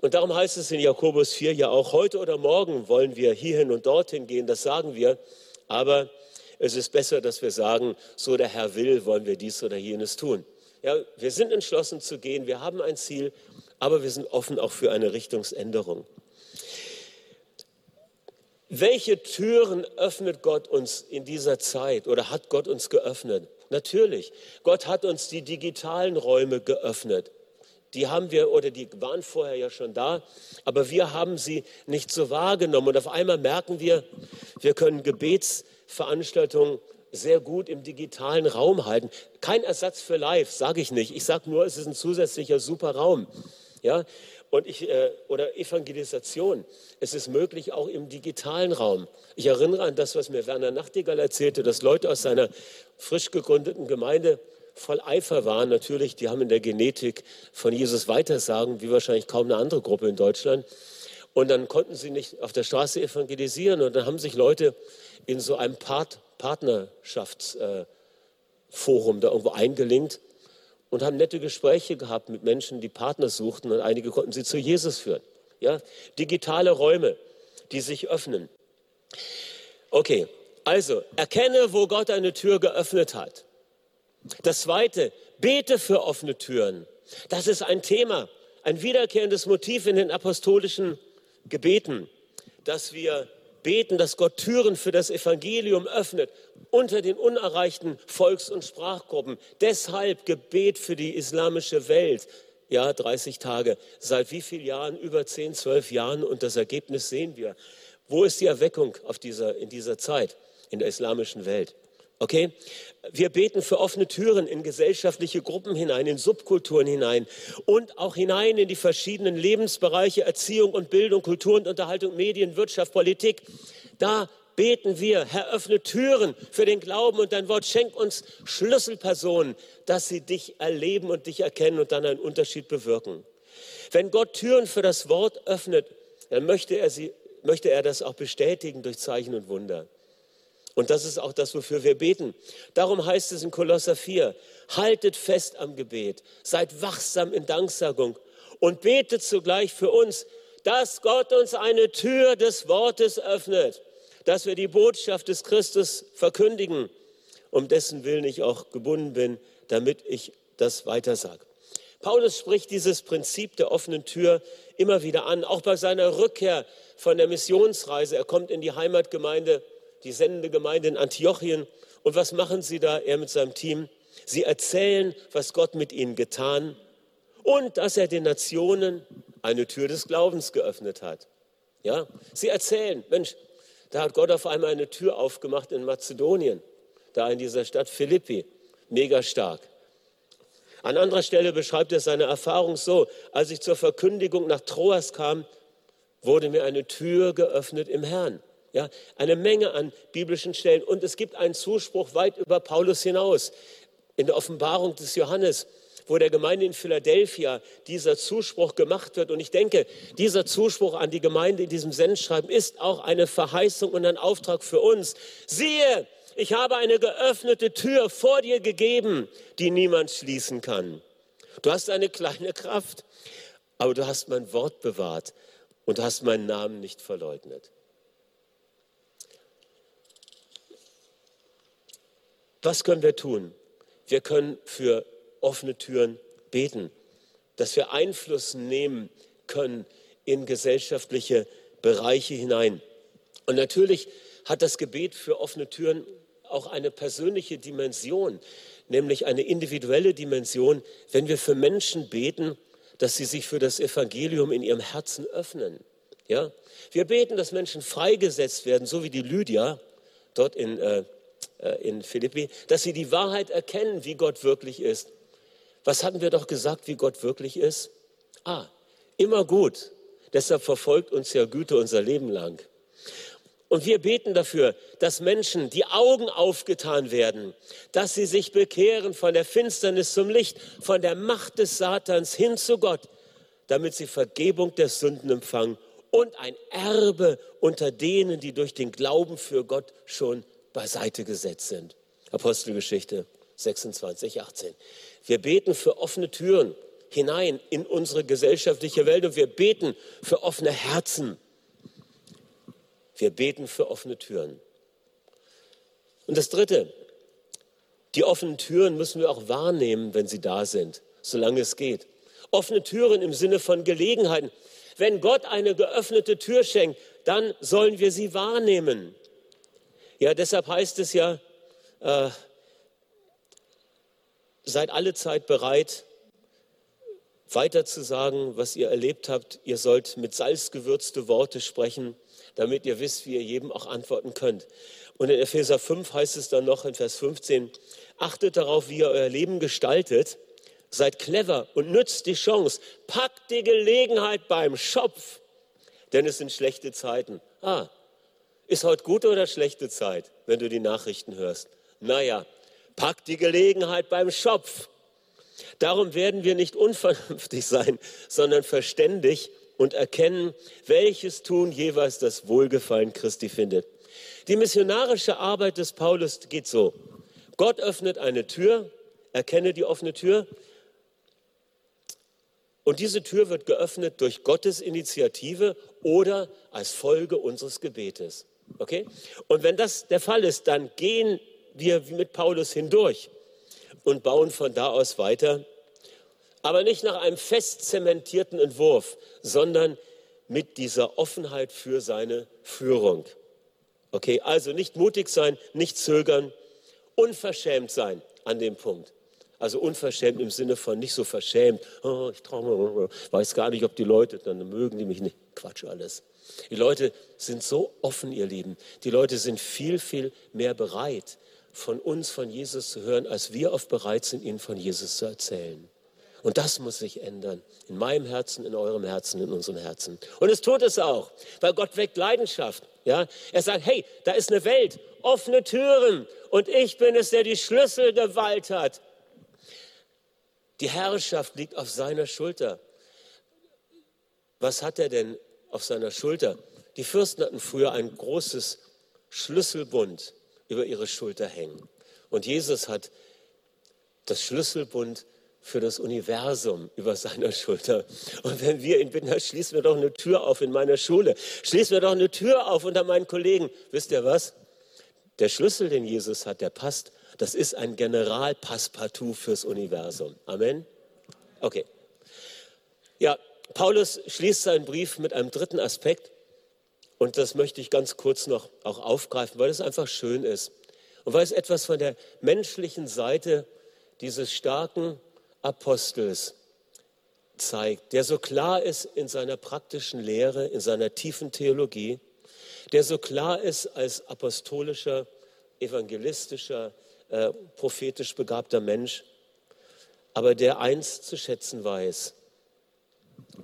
Und darum heißt es in Jakobus 4 ja auch, heute oder morgen wollen wir hierhin und dorthin gehen, das sagen wir, aber es ist besser, dass wir sagen, so der Herr will, wollen wir dies oder jenes tun. Ja, wir sind entschlossen zu gehen, wir haben ein Ziel, aber wir sind offen auch für eine Richtungsänderung. Welche Türen öffnet Gott uns in dieser Zeit oder hat Gott uns geöffnet? Natürlich, Gott hat uns die digitalen Räume geöffnet die haben wir oder die waren vorher ja schon da, aber wir haben sie nicht so wahrgenommen. Und auf einmal merken wir, wir können Gebetsveranstaltungen sehr gut im digitalen Raum halten. Kein Ersatz für live, sage ich nicht. Ich sage nur, es ist ein zusätzlicher super Raum. Ja? Und ich, äh, oder Evangelisation. Es ist möglich auch im digitalen Raum. Ich erinnere an das, was mir Werner Nachtigall erzählte, dass Leute aus seiner frisch gegründeten Gemeinde voll Eifer waren. Natürlich, die haben in der Genetik von Jesus weitersagen, wie wahrscheinlich kaum eine andere Gruppe in Deutschland. Und dann konnten sie nicht auf der Straße evangelisieren. Und dann haben sich Leute in so einem Part Partnerschaftsforum äh, da irgendwo eingelinkt und haben nette Gespräche gehabt mit Menschen, die Partner suchten. Und einige konnten sie zu Jesus führen. Ja? Digitale Räume, die sich öffnen. Okay, also erkenne, wo Gott eine Tür geöffnet hat. Das Zweite, bete für offene Türen. Das ist ein Thema, ein wiederkehrendes Motiv in den apostolischen Gebeten, dass wir beten, dass Gott Türen für das Evangelium öffnet unter den unerreichten Volks- und Sprachgruppen. Deshalb Gebet für die islamische Welt. Ja, 30 Tage. Seit wie vielen Jahren? Über 10, 12 Jahren. Und das Ergebnis sehen wir. Wo ist die Erweckung auf dieser, in dieser Zeit in der islamischen Welt? Okay? Wir beten für offene Türen in gesellschaftliche Gruppen hinein, in Subkulturen hinein und auch hinein in die verschiedenen Lebensbereiche Erziehung und Bildung, Kultur und Unterhaltung, Medien, Wirtschaft, Politik. Da beten wir, Herr, öffne Türen für den Glauben und dein Wort schenk uns Schlüsselpersonen, dass sie dich erleben und dich erkennen und dann einen Unterschied bewirken. Wenn Gott Türen für das Wort öffnet, dann möchte er, sie, möchte er das auch bestätigen durch Zeichen und Wunder. Und das ist auch das, wofür wir beten. Darum heißt es in Kolosser 4, haltet fest am Gebet, seid wachsam in Danksagung und betet zugleich für uns, dass Gott uns eine Tür des Wortes öffnet, dass wir die Botschaft des Christus verkündigen, um dessen Willen ich auch gebunden bin, damit ich das weitersage. Paulus spricht dieses Prinzip der offenen Tür immer wieder an, auch bei seiner Rückkehr von der Missionsreise. Er kommt in die Heimatgemeinde die sendende Gemeinde in Antiochien. Und was machen sie da, er mit seinem Team? Sie erzählen, was Gott mit ihnen getan und dass er den Nationen eine Tür des Glaubens geöffnet hat. Ja, sie erzählen, Mensch, da hat Gott auf einmal eine Tür aufgemacht in Mazedonien, da in dieser Stadt Philippi, mega stark. An anderer Stelle beschreibt er seine Erfahrung so, als ich zur Verkündigung nach Troas kam, wurde mir eine Tür geöffnet im Herrn. Ja, eine Menge an biblischen Stellen. Und es gibt einen Zuspruch weit über Paulus hinaus. In der Offenbarung des Johannes, wo der Gemeinde in Philadelphia dieser Zuspruch gemacht wird. Und ich denke, dieser Zuspruch an die Gemeinde in diesem Sendschreiben ist auch eine Verheißung und ein Auftrag für uns. Siehe, ich habe eine geöffnete Tür vor dir gegeben, die niemand schließen kann. Du hast eine kleine Kraft, aber du hast mein Wort bewahrt und hast meinen Namen nicht verleugnet. Was können wir tun? Wir können für offene Türen beten, dass wir Einfluss nehmen können in gesellschaftliche Bereiche hinein. Und natürlich hat das Gebet für offene Türen auch eine persönliche Dimension, nämlich eine individuelle Dimension, wenn wir für Menschen beten, dass sie sich für das Evangelium in ihrem Herzen öffnen. Ja? Wir beten, dass Menschen freigesetzt werden, so wie die Lydia dort in, äh, in Philippi, dass sie die Wahrheit erkennen, wie Gott wirklich ist. Was hatten wir doch gesagt, wie Gott wirklich ist? Ah, immer gut. Deshalb verfolgt uns ja Güte unser Leben lang. Und wir beten dafür, dass Menschen die Augen aufgetan werden, dass sie sich bekehren von der Finsternis zum Licht, von der Macht des Satans hin zu Gott, damit sie Vergebung der Sünden empfangen und ein Erbe unter denen, die durch den Glauben für Gott schon beiseite gesetzt sind. Apostelgeschichte 26, 18. Wir beten für offene Türen hinein in unsere gesellschaftliche Welt und wir beten für offene Herzen wir beten für offene Türen. Und das Dritte, die offenen Türen müssen wir auch wahrnehmen, wenn sie da sind, solange es geht. Offene Türen im Sinne von Gelegenheiten. Wenn Gott eine geöffnete Tür schenkt, dann sollen wir sie wahrnehmen. Ja, deshalb heißt es ja, äh, seid alle Zeit bereit, weiter zu sagen, was ihr erlebt habt. Ihr sollt mit Salz gewürzte Worte sprechen damit ihr wisst, wie ihr jedem auch antworten könnt. Und in Epheser 5 heißt es dann noch in Vers 15, achtet darauf, wie ihr euer Leben gestaltet, seid clever und nützt die Chance, packt die Gelegenheit beim Schopf, denn es sind schlechte Zeiten. Ah, ist heute gute oder schlechte Zeit, wenn du die Nachrichten hörst? Naja, packt die Gelegenheit beim Schopf. Darum werden wir nicht unvernünftig sein, sondern verständig und erkennen, welches Tun jeweils das Wohlgefallen Christi findet. Die missionarische Arbeit des Paulus geht so. Gott öffnet eine Tür, erkenne die offene Tür. Und diese Tür wird geöffnet durch Gottes Initiative oder als Folge unseres Gebetes. Okay? Und wenn das der Fall ist, dann gehen wir mit Paulus hindurch und bauen von da aus weiter aber nicht nach einem fest zementierten Entwurf, sondern mit dieser Offenheit für seine Führung. Okay, also nicht mutig sein, nicht zögern, unverschämt sein an dem Punkt. Also unverschämt im Sinne von nicht so verschämt, oh, ich traue, weiß gar nicht, ob die Leute, dann mögen die mich nicht. Quatsch alles. Die Leute sind so offen, ihr Lieben. Die Leute sind viel, viel mehr bereit, von uns, von Jesus zu hören, als wir oft bereit sind, ihnen von Jesus zu erzählen. Und das muss sich ändern. In meinem Herzen, in eurem Herzen, in unserem Herzen. Und es tut es auch, weil Gott weckt Leidenschaft. Ja? Er sagt, hey, da ist eine Welt, offene Türen. Und ich bin es, der die Schlüsselgewalt hat. Die Herrschaft liegt auf seiner Schulter. Was hat er denn auf seiner Schulter? Die Fürsten hatten früher ein großes Schlüsselbund über ihre Schulter hängen. Und Jesus hat das Schlüsselbund für das Universum über seiner Schulter. Und wenn wir ihn bitten, Herr, schließ mir doch eine Tür auf in meiner Schule, schließ mir doch eine Tür auf unter meinen Kollegen. Wisst ihr was? Der Schlüssel, den Jesus hat, der passt. Das ist ein Generalpassepartout fürs Universum. Amen? Okay. Ja, Paulus schließt seinen Brief mit einem dritten Aspekt. Und das möchte ich ganz kurz noch auch aufgreifen, weil es einfach schön ist. Und weil es etwas von der menschlichen Seite dieses starken, Apostels zeigt, der so klar ist in seiner praktischen Lehre, in seiner tiefen Theologie, der so klar ist als apostolischer, evangelistischer, äh, prophetisch begabter Mensch, aber der eins zu schätzen weiß,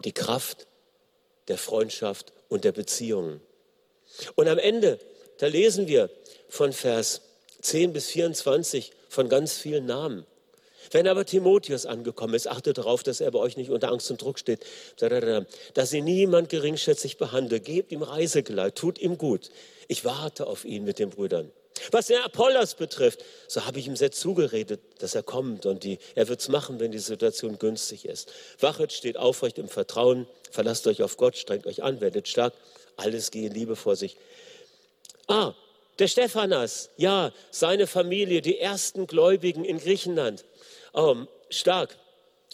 die Kraft der Freundschaft und der Beziehungen. Und am Ende, da lesen wir von Vers 10 bis 24 von ganz vielen Namen. Wenn aber Timotheus angekommen ist, achtet darauf, dass er bei euch nicht unter Angst und Druck steht, dass ihr niemand geringschätzig behandelt. Gebt ihm Reisegeleit, tut ihm gut. Ich warte auf ihn mit den Brüdern. Was den Apollos betrifft, so habe ich ihm sehr zugeredet, dass er kommt und die, er wird es machen, wenn die Situation günstig ist. Wachet, steht aufrecht im Vertrauen, verlasst euch auf Gott, strengt euch an, werdet stark, alles gehe in Liebe vor sich. Ah, der Stephanas, ja, seine Familie, die ersten Gläubigen in Griechenland. Oh, stark.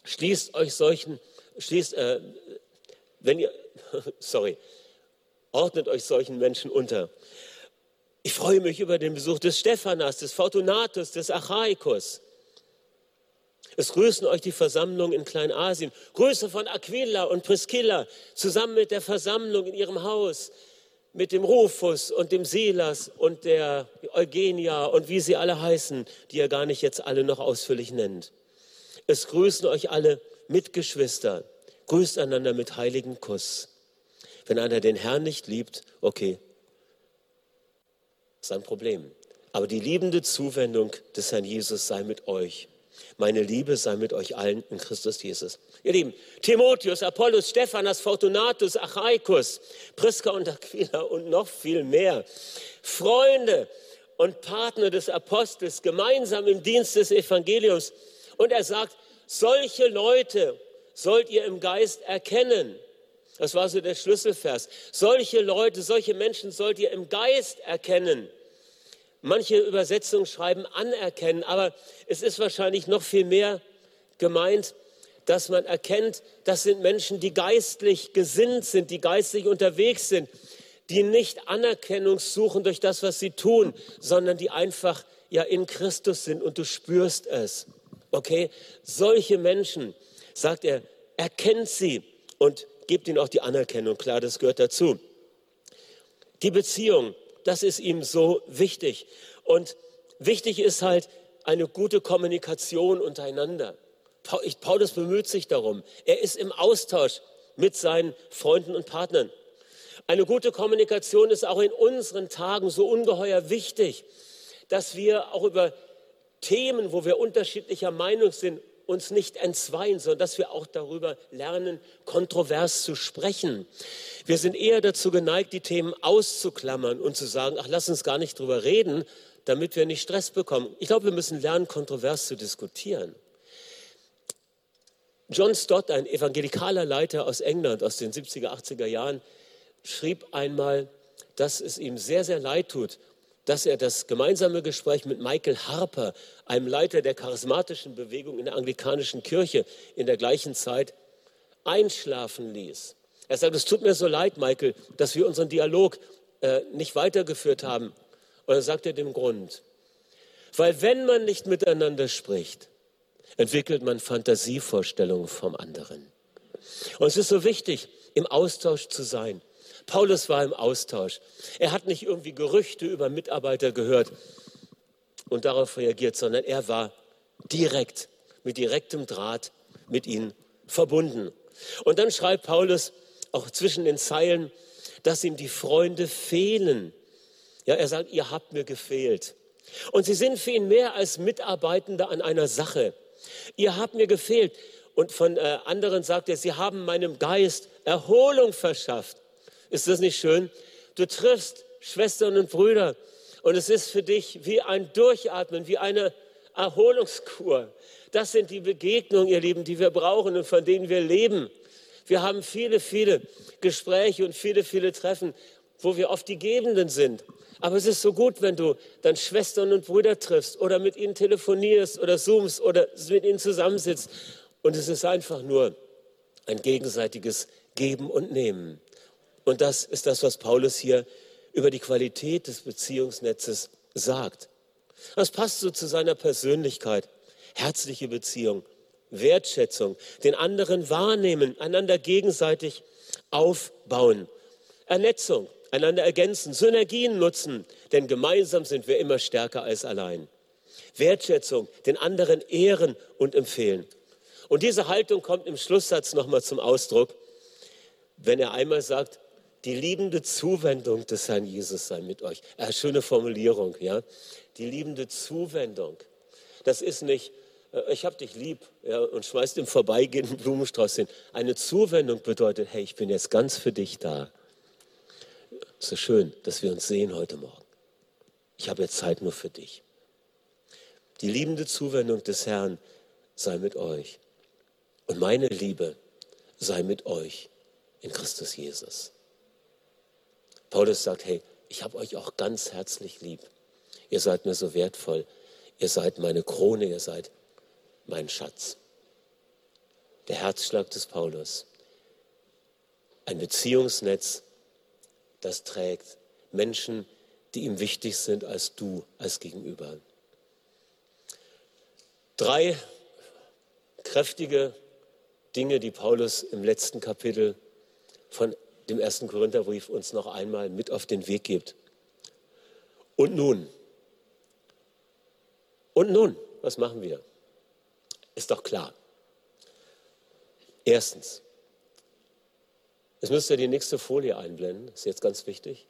Schließt euch solchen, schließt, äh, wenn ihr, sorry, ordnet euch solchen Menschen unter. Ich freue mich über den Besuch des Stephanas, des Fortunatus, des Achaikos. Es grüßen euch die Versammlung in Kleinasien. Grüße von Aquila und Priscilla zusammen mit der Versammlung in ihrem Haus, mit dem Rufus und dem Silas und der Eugenia und wie sie alle heißen, die er gar nicht jetzt alle noch ausführlich nennt. Es grüßen euch alle Mitgeschwister. Grüßt einander mit heiligen Kuss. Wenn einer den Herrn nicht liebt, okay, ist ein Problem. Aber die liebende Zuwendung des Herrn Jesus sei mit euch. Meine Liebe sei mit euch allen in Christus Jesus. Ihr Lieben, Timotheus, Apollos, Stephanas, Fortunatus, Achaicus, Priska und Aquila und noch viel mehr. Freunde und Partner des Apostels, gemeinsam im Dienst des Evangeliums. Und er sagt, solche Leute sollt ihr im Geist erkennen. Das war so der Schlüsselvers. Solche Leute, solche Menschen sollt ihr im Geist erkennen. Manche Übersetzungen schreiben anerkennen, aber es ist wahrscheinlich noch viel mehr gemeint, dass man erkennt, das sind Menschen, die geistlich gesinnt sind, die geistlich unterwegs sind, die nicht Anerkennung suchen durch das, was sie tun, sondern die einfach ja in Christus sind und du spürst es. Okay? Solche Menschen, sagt er, erkennt sie und gebt ihnen auch die Anerkennung. Klar, das gehört dazu. Die Beziehung, das ist ihm so wichtig. Und wichtig ist halt eine gute Kommunikation untereinander. Paulus bemüht sich darum. Er ist im Austausch mit seinen Freunden und Partnern. Eine gute Kommunikation ist auch in unseren Tagen so ungeheuer wichtig, dass wir auch über Themen, wo wir unterschiedlicher Meinung sind, uns nicht entzweien, sondern dass wir auch darüber lernen, kontrovers zu sprechen. Wir sind eher dazu geneigt, die Themen auszuklammern und zu sagen, ach, lass uns gar nicht drüber reden, damit wir nicht Stress bekommen. Ich glaube, wir müssen lernen, kontrovers zu diskutieren. John Stott, ein evangelikaler Leiter aus England aus den 70er, 80er Jahren, schrieb einmal, dass es ihm sehr, sehr leid tut dass er das gemeinsame Gespräch mit Michael Harper, einem Leiter der charismatischen Bewegung in der anglikanischen Kirche in der gleichen Zeit, einschlafen ließ. Er sagt, es tut mir so leid, Michael, dass wir unseren Dialog äh, nicht weitergeführt haben. Und dann sagt er den Grund. Weil wenn man nicht miteinander spricht, entwickelt man Fantasievorstellungen vom anderen. Und es ist so wichtig, im Austausch zu sein. Paulus war im Austausch. Er hat nicht irgendwie Gerüchte über Mitarbeiter gehört und darauf reagiert, sondern er war direkt, mit direktem Draht mit ihnen verbunden. Und dann schreibt Paulus auch zwischen den Zeilen, dass ihm die Freunde fehlen. Ja, er sagt, ihr habt mir gefehlt. Und sie sind für ihn mehr als Mitarbeitende an einer Sache. Ihr habt mir gefehlt. Und von äh, anderen sagt er, sie haben meinem Geist Erholung verschafft. Ist das nicht schön? Du triffst Schwestern und Brüder und es ist für dich wie ein Durchatmen, wie eine Erholungskur. Das sind die Begegnungen, ihr Lieben, die wir brauchen und von denen wir leben. Wir haben viele, viele Gespräche und viele, viele Treffen, wo wir oft die Gebenden sind. Aber es ist so gut, wenn du dann Schwestern und Brüder triffst oder mit ihnen telefonierst oder zoomst oder mit ihnen zusammensitzt. Und es ist einfach nur ein gegenseitiges Geben und Nehmen. Und das ist das, was Paulus hier über die Qualität des Beziehungsnetzes sagt. Das passt so zu seiner Persönlichkeit. Herzliche Beziehung, Wertschätzung, den anderen wahrnehmen, einander gegenseitig aufbauen, Ernetzung, einander ergänzen, Synergien nutzen, denn gemeinsam sind wir immer stärker als allein. Wertschätzung, den anderen ehren und empfehlen. Und diese Haltung kommt im Schlusssatz nochmal zum Ausdruck, wenn er einmal sagt, die liebende Zuwendung des Herrn Jesus sei mit euch. Äh, schöne Formulierung, ja. Die liebende Zuwendung. Das ist nicht, äh, ich habe dich lieb ja, und schmeißt im Vorbeigehen einen Blumenstrauß hin. Eine Zuwendung bedeutet, hey, ich bin jetzt ganz für dich da. So schön, dass wir uns sehen heute Morgen. Ich habe jetzt Zeit nur für dich. Die liebende Zuwendung des Herrn sei mit euch. Und meine Liebe sei mit euch in Christus Jesus. Paulus sagt, hey, ich habe euch auch ganz herzlich lieb. Ihr seid mir so wertvoll. Ihr seid meine Krone, ihr seid mein Schatz. Der Herzschlag des Paulus. Ein Beziehungsnetz, das trägt Menschen, die ihm wichtig sind als du, als Gegenüber. Drei kräftige Dinge, die Paulus im letzten Kapitel von dem ersten Korintherbrief uns noch einmal mit auf den Weg gibt. Und nun, und nun, was machen wir? Ist doch klar. Erstens, es müsste die nächste Folie einblenden, ist jetzt ganz wichtig.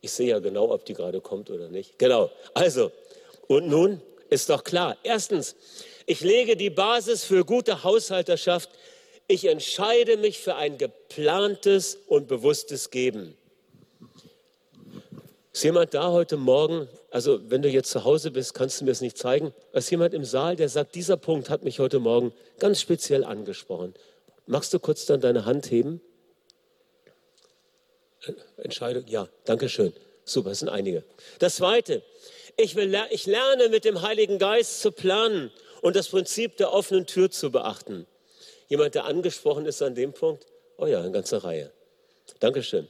Ich sehe ja genau, ob die gerade kommt oder nicht. Genau, also, und nun ist doch klar. Erstens, ich lege die Basis für gute Haushalterschaft. Ich entscheide mich für ein geplantes und bewusstes Geben. Ist jemand da heute Morgen? Also, wenn du jetzt zu Hause bist, kannst du mir es nicht zeigen. Ist jemand im Saal, der sagt, dieser Punkt hat mich heute Morgen ganz speziell angesprochen. Magst du kurz dann deine Hand heben? Entscheidung, ja, danke schön. Super, es sind einige. Das zweite, ich, will, ich lerne mit dem Heiligen Geist zu planen und das Prinzip der offenen Tür zu beachten. Jemand, der angesprochen ist an dem Punkt? Oh ja, eine ganze Reihe. Dankeschön.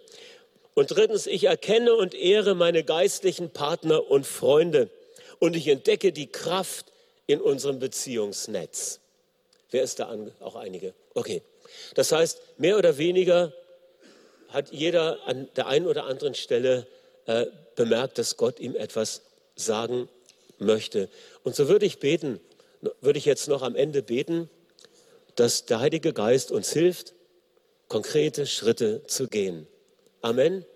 Und drittens, ich erkenne und ehre meine geistlichen Partner und Freunde und ich entdecke die Kraft in unserem Beziehungsnetz. Wer ist da? Auch einige. Okay. Das heißt, mehr oder weniger hat jeder an der einen oder anderen Stelle äh, bemerkt, dass Gott ihm etwas sagen möchte. Und so würde ich beten, würde ich jetzt noch am Ende beten, dass der Heilige Geist uns hilft, konkrete Schritte zu gehen. Amen.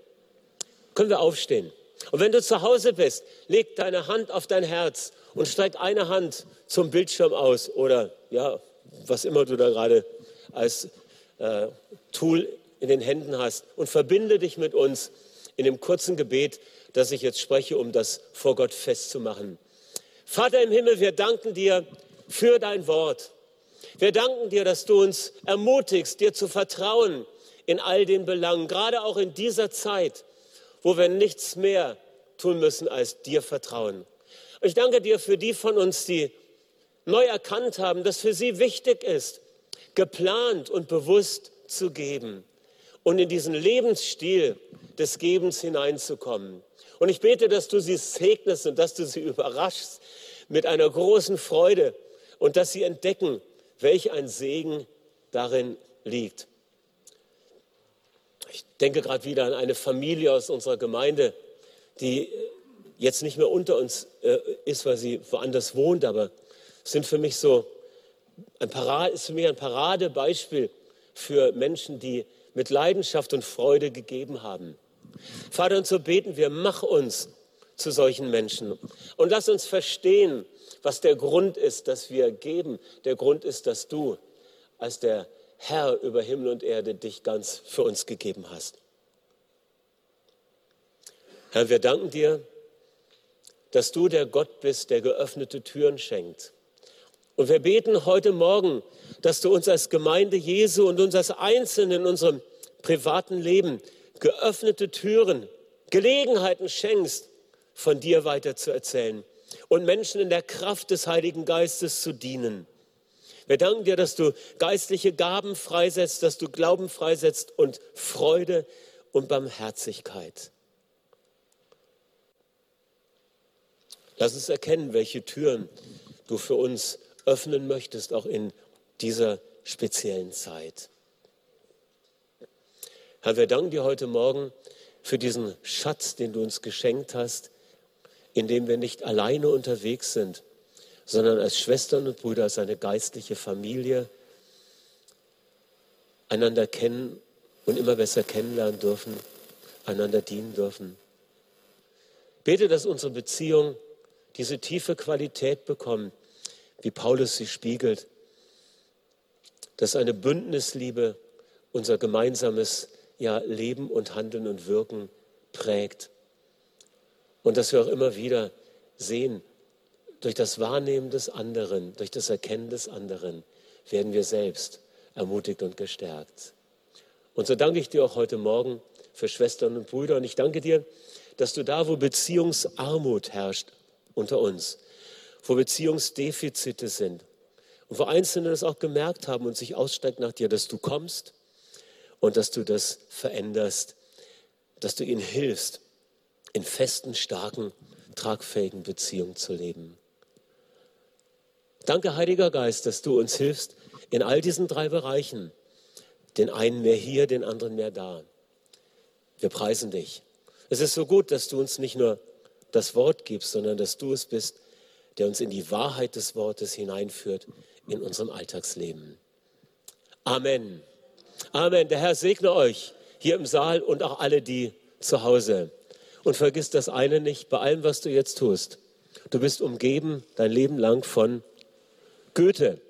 Können wir aufstehen? Und wenn du zu Hause bist, leg deine Hand auf dein Herz und streck eine Hand zum Bildschirm aus oder ja, was immer du da gerade als äh, Tool in den Händen hast und verbinde dich mit uns in dem kurzen Gebet, das ich jetzt spreche, um das vor Gott festzumachen. Vater im Himmel, wir danken dir für dein Wort. Wir danken dir, dass du uns ermutigst, dir zu vertrauen in all den Belangen, gerade auch in dieser Zeit, wo wir nichts mehr tun müssen als dir vertrauen. Ich danke dir für die von uns, die neu erkannt haben, dass für sie wichtig ist, geplant und bewusst zu geben und in diesen Lebensstil des Gebens hineinzukommen. Und ich bete, dass du sie segnest und dass du sie überraschst mit einer großen Freude und dass sie entdecken, welch ein Segen darin liegt. Ich denke gerade wieder an eine Familie aus unserer Gemeinde, die jetzt nicht mehr unter uns äh, ist, weil sie woanders wohnt, aber sind für mich so ein Parade, ist für mich ein Paradebeispiel für Menschen, die mit Leidenschaft und Freude gegeben haben. Vater, und so beten wir, mach uns zu solchen Menschen und lass uns verstehen, was der Grund ist, dass wir geben. Der Grund ist, dass du als der Herr über Himmel und Erde dich ganz für uns gegeben hast. Herr, wir danken dir, dass du der Gott bist, der geöffnete Türen schenkt. Und wir beten heute Morgen, dass du uns als Gemeinde Jesu und uns als Einzelnen in unserem privaten Leben geöffnete Türen, Gelegenheiten schenkst, von dir weiter zu erzählen und Menschen in der Kraft des Heiligen Geistes zu dienen. Wir danken dir, dass du geistliche Gaben freisetzt, dass du Glauben freisetzt und Freude und Barmherzigkeit. Lass uns erkennen, welche Türen du für uns öffnen möchtest, auch in dieser speziellen Zeit. Herr, wir danken dir heute Morgen für diesen Schatz, den du uns geschenkt hast, in dem wir nicht alleine unterwegs sind, sondern als Schwestern und Brüder, als eine geistliche Familie einander kennen und immer besser kennenlernen dürfen, einander dienen dürfen. Bete, dass unsere Beziehung diese tiefe Qualität bekommt, wie Paulus sie spiegelt, dass eine Bündnisliebe unser gemeinsames ja, Leben und Handeln und Wirken prägt. Und dass wir auch immer wieder sehen, durch das Wahrnehmen des anderen, durch das Erkennen des anderen, werden wir selbst ermutigt und gestärkt. Und so danke ich dir auch heute Morgen für Schwestern und Brüder. Und ich danke dir, dass du da, wo Beziehungsarmut herrscht unter uns, wo Beziehungsdefizite sind und wo Einzelne das auch gemerkt haben und sich ausstreckt nach dir, dass du kommst und dass du das veränderst, dass du ihnen hilfst, in festen, starken, tragfähigen Beziehungen zu leben. Danke, Heiliger Geist, dass du uns hilfst in all diesen drei Bereichen. Den einen mehr hier, den anderen mehr da. Wir preisen dich. Es ist so gut, dass du uns nicht nur das Wort gibst, sondern dass du es bist, der uns in die Wahrheit des Wortes hineinführt in unserem Alltagsleben. Amen. Amen. Der Herr segne euch hier im Saal und auch alle, die zu Hause. Und vergiss das eine nicht, bei allem, was du jetzt tust. Du bist umgeben dein Leben lang von Goethe.